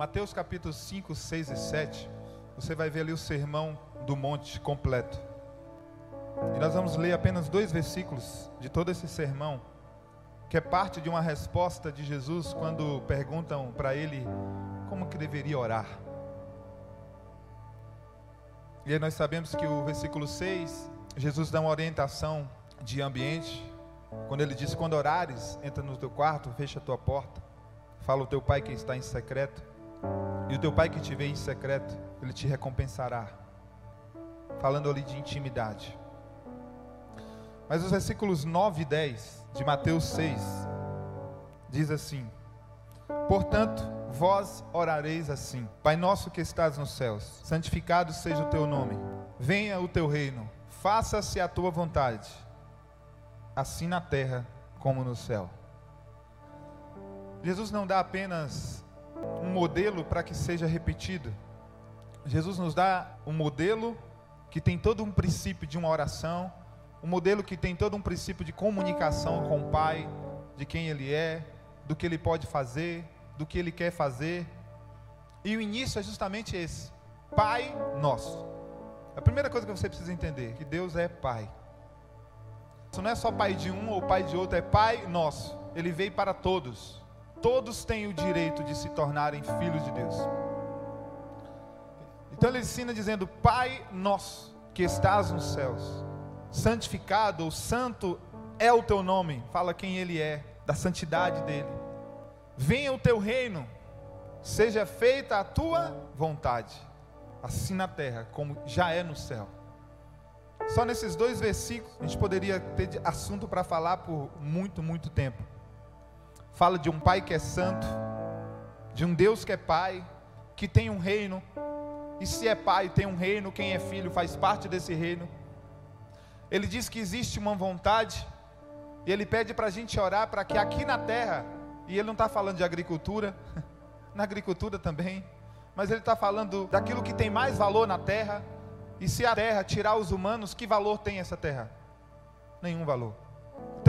Mateus capítulos 5, 6 e 7, você vai ver ali o sermão do monte completo. E nós vamos ler apenas dois versículos de todo esse sermão, que é parte de uma resposta de Jesus quando perguntam para ele como que deveria orar. E aí nós sabemos que o versículo 6, Jesus dá uma orientação de ambiente, quando ele diz: Quando orares, entra no teu quarto, fecha a tua porta, fala o teu pai que está em secreto, e o teu pai que te vê em secreto, ele te recompensará. Falando ali de intimidade. Mas os versículos 9 e 10 de Mateus 6 diz assim: Portanto, vós orareis assim: Pai nosso que estás nos céus, santificado seja o teu nome. Venha o teu reino. Faça-se a tua vontade assim na terra como no céu. Jesus não dá apenas um modelo para que seja repetido. Jesus nos dá um modelo que tem todo um princípio de uma oração, um modelo que tem todo um princípio de comunicação com o Pai, de quem Ele é, do que Ele pode fazer, do que Ele quer fazer. E o início é justamente esse: Pai Nosso. A primeira coisa que você precisa entender que Deus é Pai. Isso não é só pai de um ou pai de outro, é pai nosso. Ele veio para todos. Todos têm o direito de se tornarem filhos de Deus. Então ele ensina dizendo: Pai nosso que estás nos céus, santificado ou santo é o teu nome. Fala quem ele é, da santidade dele. Venha o teu reino, seja feita a tua vontade, assim na terra como já é no céu. Só nesses dois versículos a gente poderia ter assunto para falar por muito, muito tempo. Fala de um pai que é santo, de um Deus que é pai, que tem um reino. E se é pai, tem um reino, quem é filho faz parte desse reino. Ele diz que existe uma vontade, e ele pede para a gente orar para que aqui na terra, e ele não está falando de agricultura, na agricultura também, mas ele está falando daquilo que tem mais valor na terra, e se a terra tirar os humanos, que valor tem essa terra? Nenhum valor.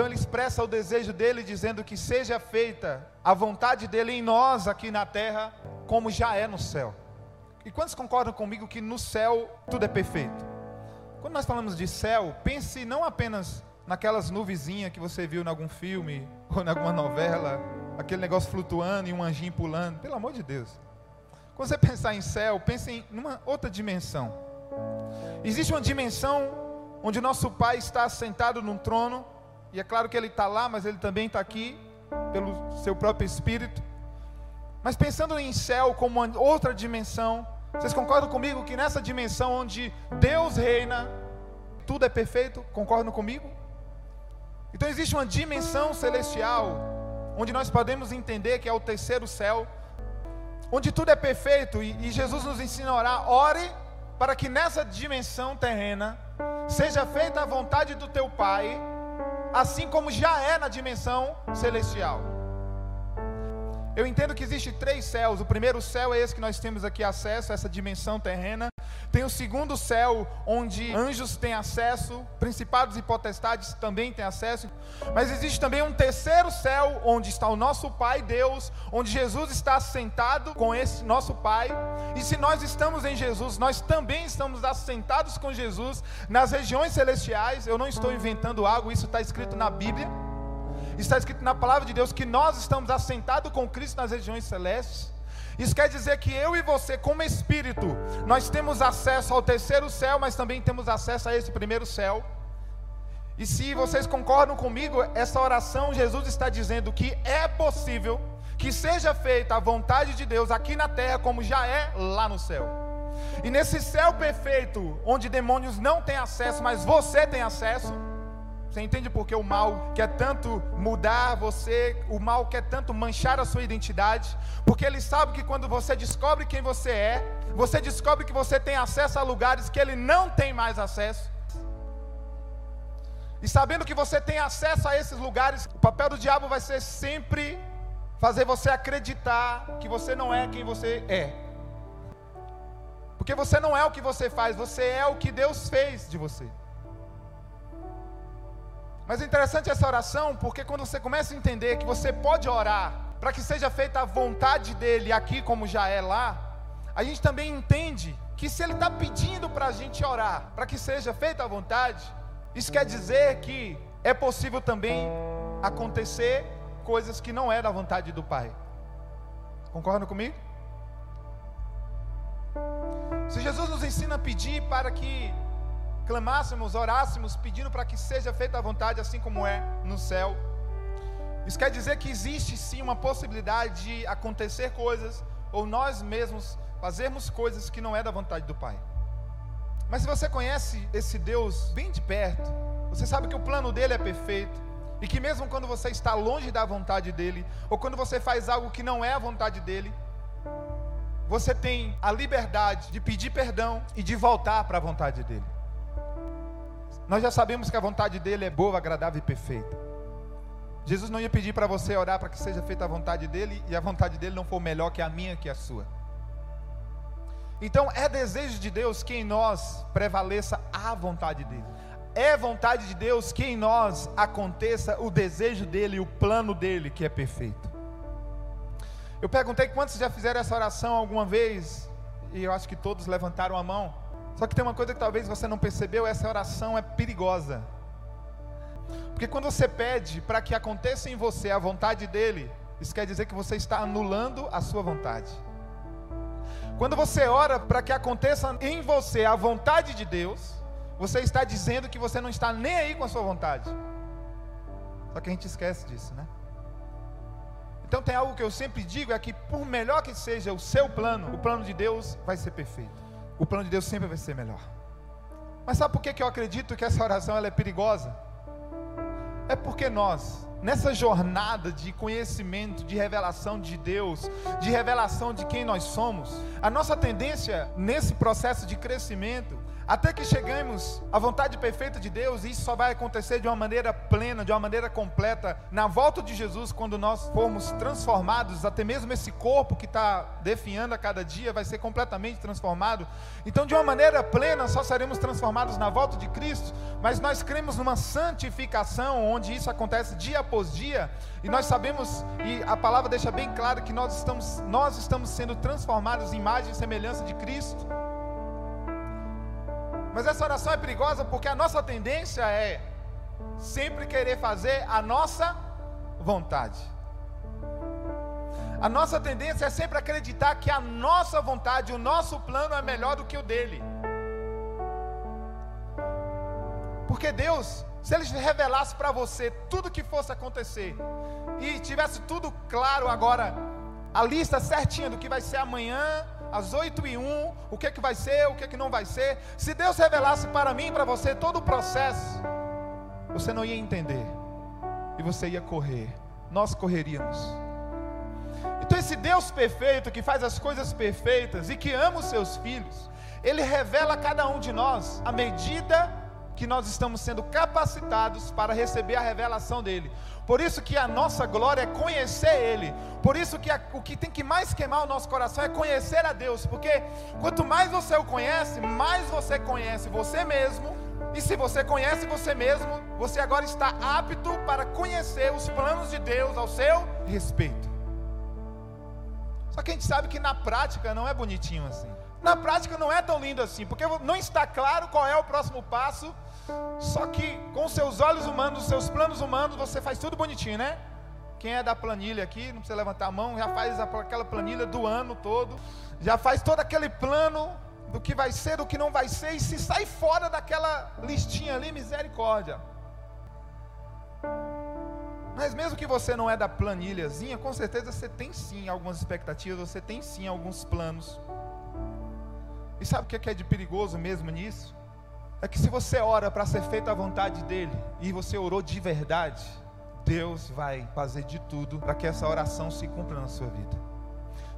Então ele expressa o desejo dele dizendo que seja feita a vontade dele em nós aqui na terra, como já é no céu. E quantos concordam comigo que no céu tudo é perfeito? Quando nós falamos de céu, pense não apenas naquelas nuvezinhas que você viu em algum filme ou em alguma novela, aquele negócio flutuando e um anjinho pulando, pelo amor de Deus. Quando você pensar em céu, pense em uma outra dimensão. Existe uma dimensão onde nosso Pai está sentado num trono, e é claro que Ele está lá, mas Ele também está aqui, pelo seu próprio Espírito. Mas pensando em céu como outra dimensão, vocês concordam comigo que nessa dimensão onde Deus reina, tudo é perfeito? Concordam comigo? Então existe uma dimensão celestial, onde nós podemos entender que é o terceiro céu, onde tudo é perfeito, e, e Jesus nos ensina a orar, ore para que nessa dimensão terrena seja feita a vontade do teu Pai, assim como já é na dimensão celestial. Eu entendo que existe três céus. O primeiro céu é esse que nós temos aqui acesso, essa dimensão terrena. Tem o segundo céu, onde anjos têm acesso, principados e potestades também têm acesso. Mas existe também um terceiro céu, onde está o nosso Pai Deus, onde Jesus está sentado com esse nosso Pai. E se nós estamos em Jesus, nós também estamos assentados com Jesus nas regiões celestiais. Eu não estou inventando algo, isso está escrito na Bíblia. Está escrito na palavra de Deus que nós estamos assentados com Cristo nas regiões celestes. Isso quer dizer que eu e você, como espírito, nós temos acesso ao terceiro céu, mas também temos acesso a esse primeiro céu. E se vocês concordam comigo, essa oração Jesus está dizendo que é possível que seja feita a vontade de Deus aqui na terra, como já é lá no céu. E nesse céu perfeito, onde demônios não têm acesso, mas você tem acesso. Você entende porque o mal quer tanto mudar você, o mal quer tanto manchar a sua identidade? Porque ele sabe que quando você descobre quem você é, você descobre que você tem acesso a lugares que ele não tem mais acesso. E sabendo que você tem acesso a esses lugares, o papel do diabo vai ser sempre fazer você acreditar que você não é quem você é. Porque você não é o que você faz, você é o que Deus fez de você. Mas é interessante essa oração, porque quando você começa a entender que você pode orar para que seja feita a vontade dele aqui, como já é lá, a gente também entende que se ele está pedindo para a gente orar, para que seja feita a vontade, isso quer dizer que é possível também acontecer coisas que não é da vontade do Pai. Concordam comigo? Se Jesus nos ensina a pedir para que clamássemos, orássemos, pedindo para que seja feita a vontade, assim como é no céu, isso quer dizer que existe sim uma possibilidade de acontecer coisas, ou nós mesmos fazermos coisas que não é da vontade do Pai. Mas se você conhece esse Deus bem de perto, você sabe que o plano dele é perfeito, e que mesmo quando você está longe da vontade dele, ou quando você faz algo que não é a vontade dele, você tem a liberdade de pedir perdão e de voltar para a vontade dele. Nós já sabemos que a vontade dele é boa, agradável e perfeita. Jesus não ia pedir para você orar para que seja feita a vontade dele e a vontade dele não for melhor que a minha, que a sua. Então é desejo de Deus que em nós prevaleça a vontade dele. É vontade de Deus que em nós aconteça o desejo dele, o plano dele, que é perfeito. Eu perguntei quantos já fizeram essa oração alguma vez, e eu acho que todos levantaram a mão. Só que tem uma coisa que talvez você não percebeu: essa oração é perigosa. Porque quando você pede para que aconteça em você a vontade dele, isso quer dizer que você está anulando a sua vontade. Quando você ora para que aconteça em você a vontade de Deus, você está dizendo que você não está nem aí com a sua vontade. Só que a gente esquece disso, né? Então tem algo que eu sempre digo: é que por melhor que seja o seu plano, o plano de Deus vai ser perfeito. O plano de Deus sempre vai ser melhor. Mas sabe por que, eu acredito que essa oração ela é perigosa? É porque nós, nessa jornada de conhecimento, de revelação de Deus, de revelação de quem nós somos, a nossa tendência nesse processo de crescimento até que chegamos à vontade perfeita de Deus, e isso só vai acontecer de uma maneira plena, de uma maneira completa, na volta de Jesus, quando nós formos transformados, até mesmo esse corpo que está definhando a cada dia vai ser completamente transformado. Então, de uma maneira plena, só seremos transformados na volta de Cristo, mas nós cremos numa santificação, onde isso acontece dia após dia, e nós sabemos, e a palavra deixa bem claro que nós estamos, nós estamos sendo transformados em imagem e semelhança de Cristo. Mas essa oração é perigosa porque a nossa tendência é sempre querer fazer a nossa vontade. A nossa tendência é sempre acreditar que a nossa vontade, o nosso plano é melhor do que o dele. Porque Deus, se Ele revelasse para você tudo o que fosse acontecer, e tivesse tudo claro agora, a lista certinha do que vai ser amanhã, às 8 e 1, o que, é que vai ser, o que, é que não vai ser. Se Deus revelasse para mim e para você todo o processo, você não ia entender. E você ia correr. Nós correríamos. Então, esse Deus perfeito, que faz as coisas perfeitas e que ama os seus filhos, Ele revela a cada um de nós a medida que nós estamos sendo capacitados para receber a revelação dele. Por isso que a nossa glória é conhecer Ele. Por isso que a, o que tem que mais queimar o nosso coração é conhecer a Deus. Porque quanto mais você o conhece, mais você conhece você mesmo. E se você conhece você mesmo, você agora está apto para conhecer os planos de Deus ao seu respeito. Só que a gente sabe que na prática não é bonitinho assim. Na prática não é tão lindo assim, porque não está claro qual é o próximo passo só que com seus olhos humanos, seus planos humanos, você faz tudo bonitinho, né? Quem é da planilha aqui, não precisa levantar a mão, já faz aquela planilha do ano todo, já faz todo aquele plano do que vai ser, do que não vai ser, e se sai fora daquela listinha ali, misericórdia. Mas mesmo que você não é da planilhazinha, com certeza você tem sim algumas expectativas, você tem sim alguns planos. E sabe o que é de perigoso mesmo nisso? é que se você ora para ser feita a vontade dele e você orou de verdade, Deus vai fazer de tudo para que essa oração se cumpra na sua vida.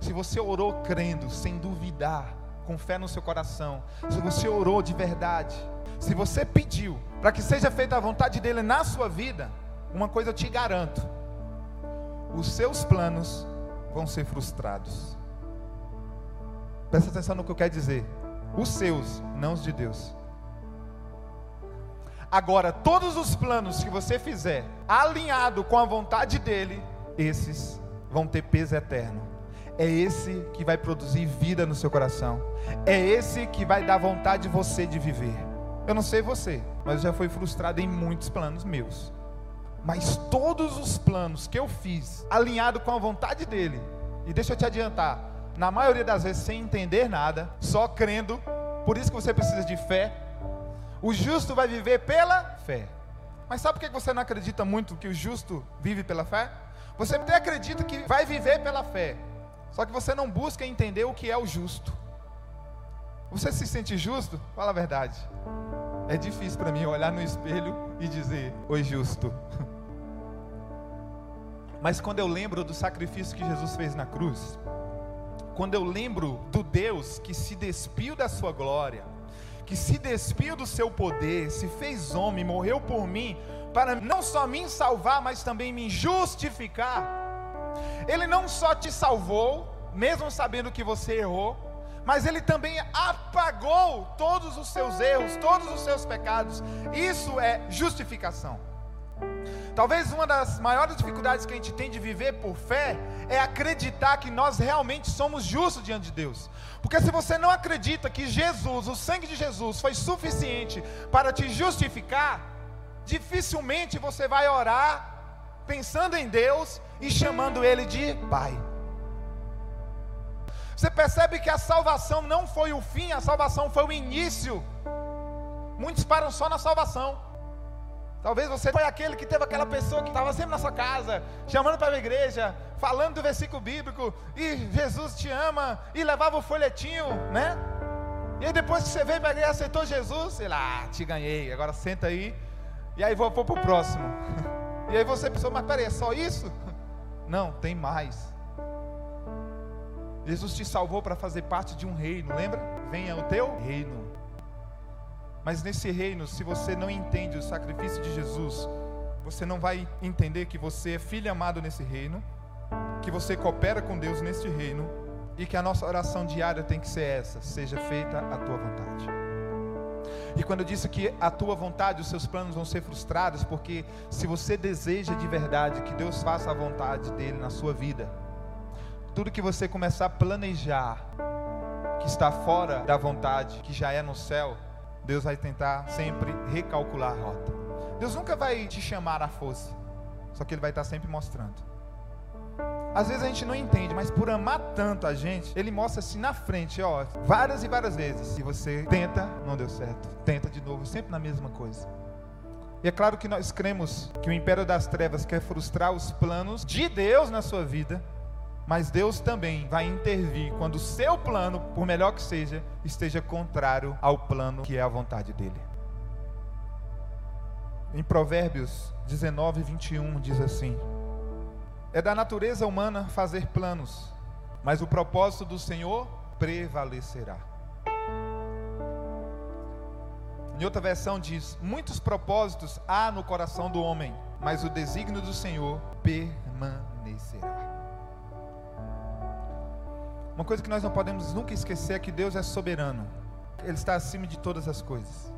Se você orou crendo, sem duvidar, com fé no seu coração, se você orou de verdade, se você pediu para que seja feita a vontade dele na sua vida, uma coisa eu te garanto: os seus planos vão ser frustrados. Presta atenção no que eu quero dizer. Os seus, não os de Deus. Agora, todos os planos que você fizer alinhado com a vontade dele, esses vão ter peso eterno. É esse que vai produzir vida no seu coração. É esse que vai dar vontade de você de viver. Eu não sei você, mas eu já fui frustrado em muitos planos meus. Mas todos os planos que eu fiz, alinhado com a vontade dele, e deixa eu te adiantar, na maioria das vezes sem entender nada, só crendo, por isso que você precisa de fé. O justo vai viver pela fé. Mas sabe por que você não acredita muito que o justo vive pela fé? Você até acredita que vai viver pela fé, só que você não busca entender o que é o justo. Você se sente justo? Fala a verdade. É difícil para mim olhar no espelho e dizer, oi justo. Mas quando eu lembro do sacrifício que Jesus fez na cruz, quando eu lembro do Deus que se despiu da sua glória, que se despiu do seu poder, se fez homem, morreu por mim, para não só me salvar, mas também me justificar. Ele não só te salvou, mesmo sabendo que você errou, mas ele também apagou todos os seus erros, todos os seus pecados. Isso é justificação. Talvez uma das maiores dificuldades que a gente tem de viver por fé é acreditar que nós realmente somos justos diante de Deus. Porque se você não acredita que Jesus, o sangue de Jesus, foi suficiente para te justificar, dificilmente você vai orar pensando em Deus e chamando Ele de Pai. Você percebe que a salvação não foi o fim, a salvação foi o início. Muitos param só na salvação. Talvez você foi aquele que teve aquela pessoa que estava sempre na sua casa, chamando para a igreja, falando do versículo bíblico, e Jesus te ama, e levava o folhetinho, né? E aí depois que você veio para a igreja aceitou Jesus, sei lá, te ganhei, agora senta aí, e aí vou, vou para o próximo. E aí você pensou, mas peraí, é só isso? Não, tem mais. Jesus te salvou para fazer parte de um reino, lembra? Venha o teu reino. Mas nesse reino, se você não entende o sacrifício de Jesus, você não vai entender que você é filho amado nesse reino, que você coopera com Deus neste reino e que a nossa oração diária tem que ser essa: seja feita a tua vontade. E quando eu disse que a tua vontade, os seus planos vão ser frustrados, porque se você deseja de verdade que Deus faça a vontade dele na sua vida, tudo que você começar a planejar que está fora da vontade, que já é no céu, Deus vai tentar sempre recalcular a rota. Deus nunca vai te chamar à força, só que Ele vai estar sempre mostrando. Às vezes a gente não entende, mas por amar tanto a gente, Ele mostra assim na frente, ó, várias e várias vezes. Se você tenta, não deu certo, tenta de novo, sempre na mesma coisa. E é claro que nós cremos que o império das trevas quer frustrar os planos de Deus na sua vida, mas Deus também vai intervir quando o seu plano, por melhor que seja, esteja contrário ao plano que é a vontade dele. Em Provérbios 19, 21 diz assim: É da natureza humana fazer planos, mas o propósito do Senhor prevalecerá. Em outra versão diz: Muitos propósitos há no coração do homem, mas o desígnio do Senhor permanecerá. Uma coisa que nós não podemos nunca esquecer é que Deus é soberano. Ele está acima de todas as coisas.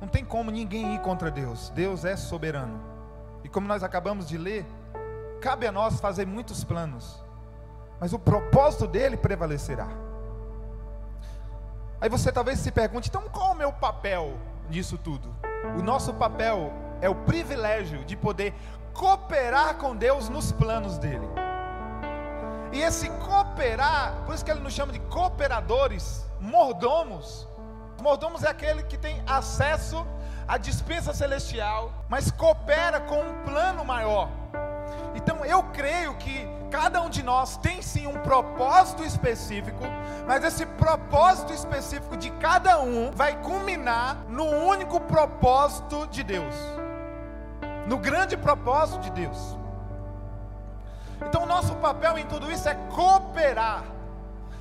Não tem como ninguém ir contra Deus. Deus é soberano. E como nós acabamos de ler, cabe a nós fazer muitos planos, mas o propósito dele prevalecerá. Aí você talvez se pergunte: então qual é o meu papel nisso tudo? O nosso papel é o privilégio de poder cooperar com Deus nos planos dele. E esse cooperar, por isso que ele nos chama de cooperadores, mordomos. Mordomos é aquele que tem acesso à dispensa celestial, mas coopera com um plano maior. Então eu creio que cada um de nós tem sim um propósito específico, mas esse propósito específico de cada um vai culminar no único propósito de Deus, no grande propósito de Deus. Então, o nosso papel em tudo isso é cooperar.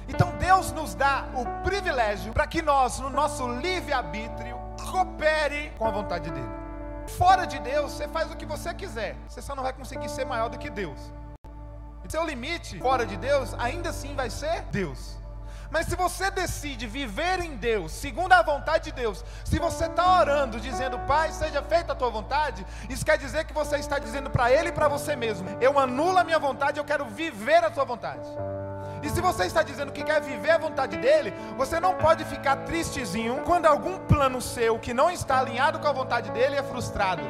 Então, Deus nos dá o privilégio para que nós, no nosso livre-arbítrio, coopere com a vontade dEle. Fora de Deus, você faz o que você quiser, você só não vai conseguir ser maior do que Deus. E seu limite, fora de Deus, ainda assim vai ser Deus. Mas se você decide viver em Deus, segundo a vontade de Deus, se você está orando, dizendo, Pai, seja feita a tua vontade, isso quer dizer que você está dizendo para Ele e para você mesmo: Eu anulo a minha vontade, eu quero viver a tua vontade. E se você está dizendo que quer viver a vontade dele, você não pode ficar tristezinho quando algum plano seu que não está alinhado com a vontade dele é frustrado.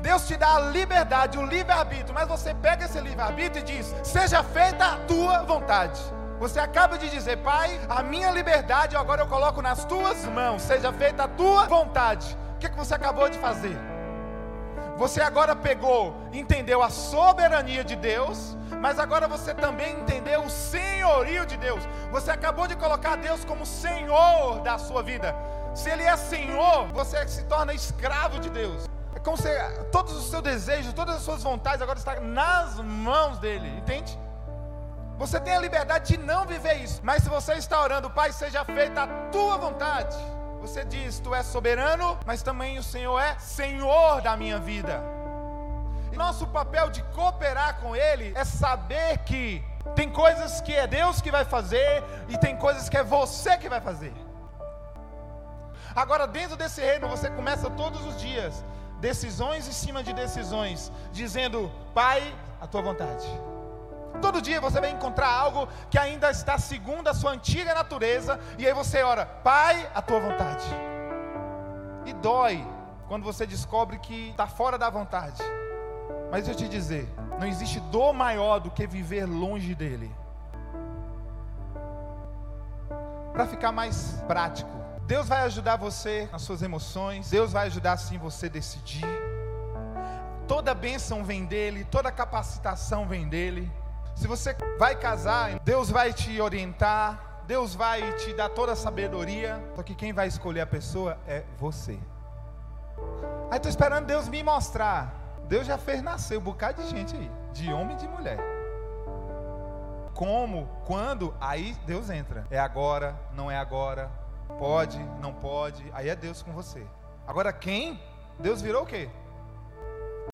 Deus te dá a liberdade, o livre-arbítrio, mas você pega esse livre-arbítrio e diz: Seja feita a tua vontade. Você acaba de dizer, Pai, a minha liberdade agora eu coloco nas tuas mãos, seja feita a tua vontade. O que, que você acabou de fazer? Você agora pegou, entendeu a soberania de Deus, mas agora você também entendeu o senhorio de Deus. Você acabou de colocar Deus como Senhor da sua vida. Se Ele é Senhor, você se torna escravo de Deus. É como se todos os seus desejos, todas as suas vontades agora estão nas mãos dele, entende? Você tem a liberdade de não viver isso. Mas se você está orando, Pai, seja feita a tua vontade. Você diz, tu és soberano, mas também o Senhor é Senhor da minha vida. E nosso papel de cooperar com Ele é saber que tem coisas que é Deus que vai fazer e tem coisas que é você que vai fazer. Agora, dentro desse reino, você começa todos os dias decisões em cima de decisões, dizendo: Pai, a tua vontade. Todo dia você vai encontrar algo que ainda está segundo a sua antiga natureza, e aí você ora, Pai, a tua vontade. E dói quando você descobre que está fora da vontade. Mas eu te dizer, não existe dor maior do que viver longe dele. Para ficar mais prático, Deus vai ajudar você nas suas emoções, Deus vai ajudar sim você decidir. Toda bênção vem dele, toda capacitação vem dele. Se você vai casar, Deus vai te orientar, Deus vai te dar toda a sabedoria, só que quem vai escolher a pessoa é você. Aí estou esperando Deus me mostrar. Deus já fez nascer um bocado de gente aí, de homem e de mulher. Como, quando, aí Deus entra. É agora, não é agora, pode, não pode, aí é Deus com você. Agora quem? Deus virou o quê?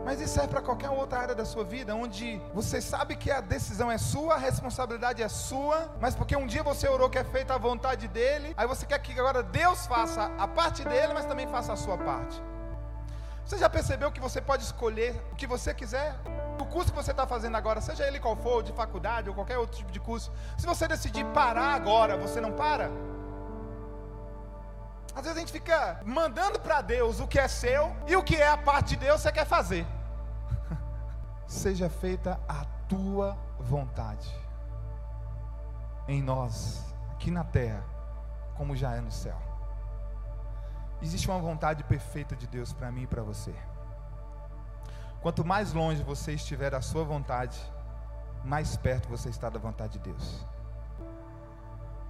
Mas isso serve para qualquer outra área da sua vida, onde você sabe que a decisão é sua, a responsabilidade é sua, mas porque um dia você orou que é feita a vontade dele, aí você quer que agora Deus faça a parte dele, mas também faça a sua parte. Você já percebeu que você pode escolher o que você quiser? O curso que você está fazendo agora, seja ele qual for, de faculdade ou qualquer outro tipo de curso, se você decidir parar agora, você não para? Às vezes a gente fica mandando para Deus o que é seu e o que é a parte de Deus você quer fazer. Seja feita a tua vontade em nós, aqui na terra, como já é no céu. Existe uma vontade perfeita de Deus para mim e para você. Quanto mais longe você estiver da sua vontade, mais perto você está da vontade de Deus.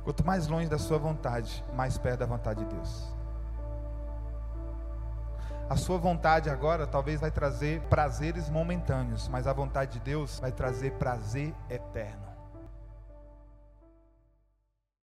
Quanto mais longe da sua vontade, mais perto da vontade de Deus. A sua vontade agora talvez vai trazer prazeres momentâneos, mas a vontade de Deus vai trazer prazer eterno.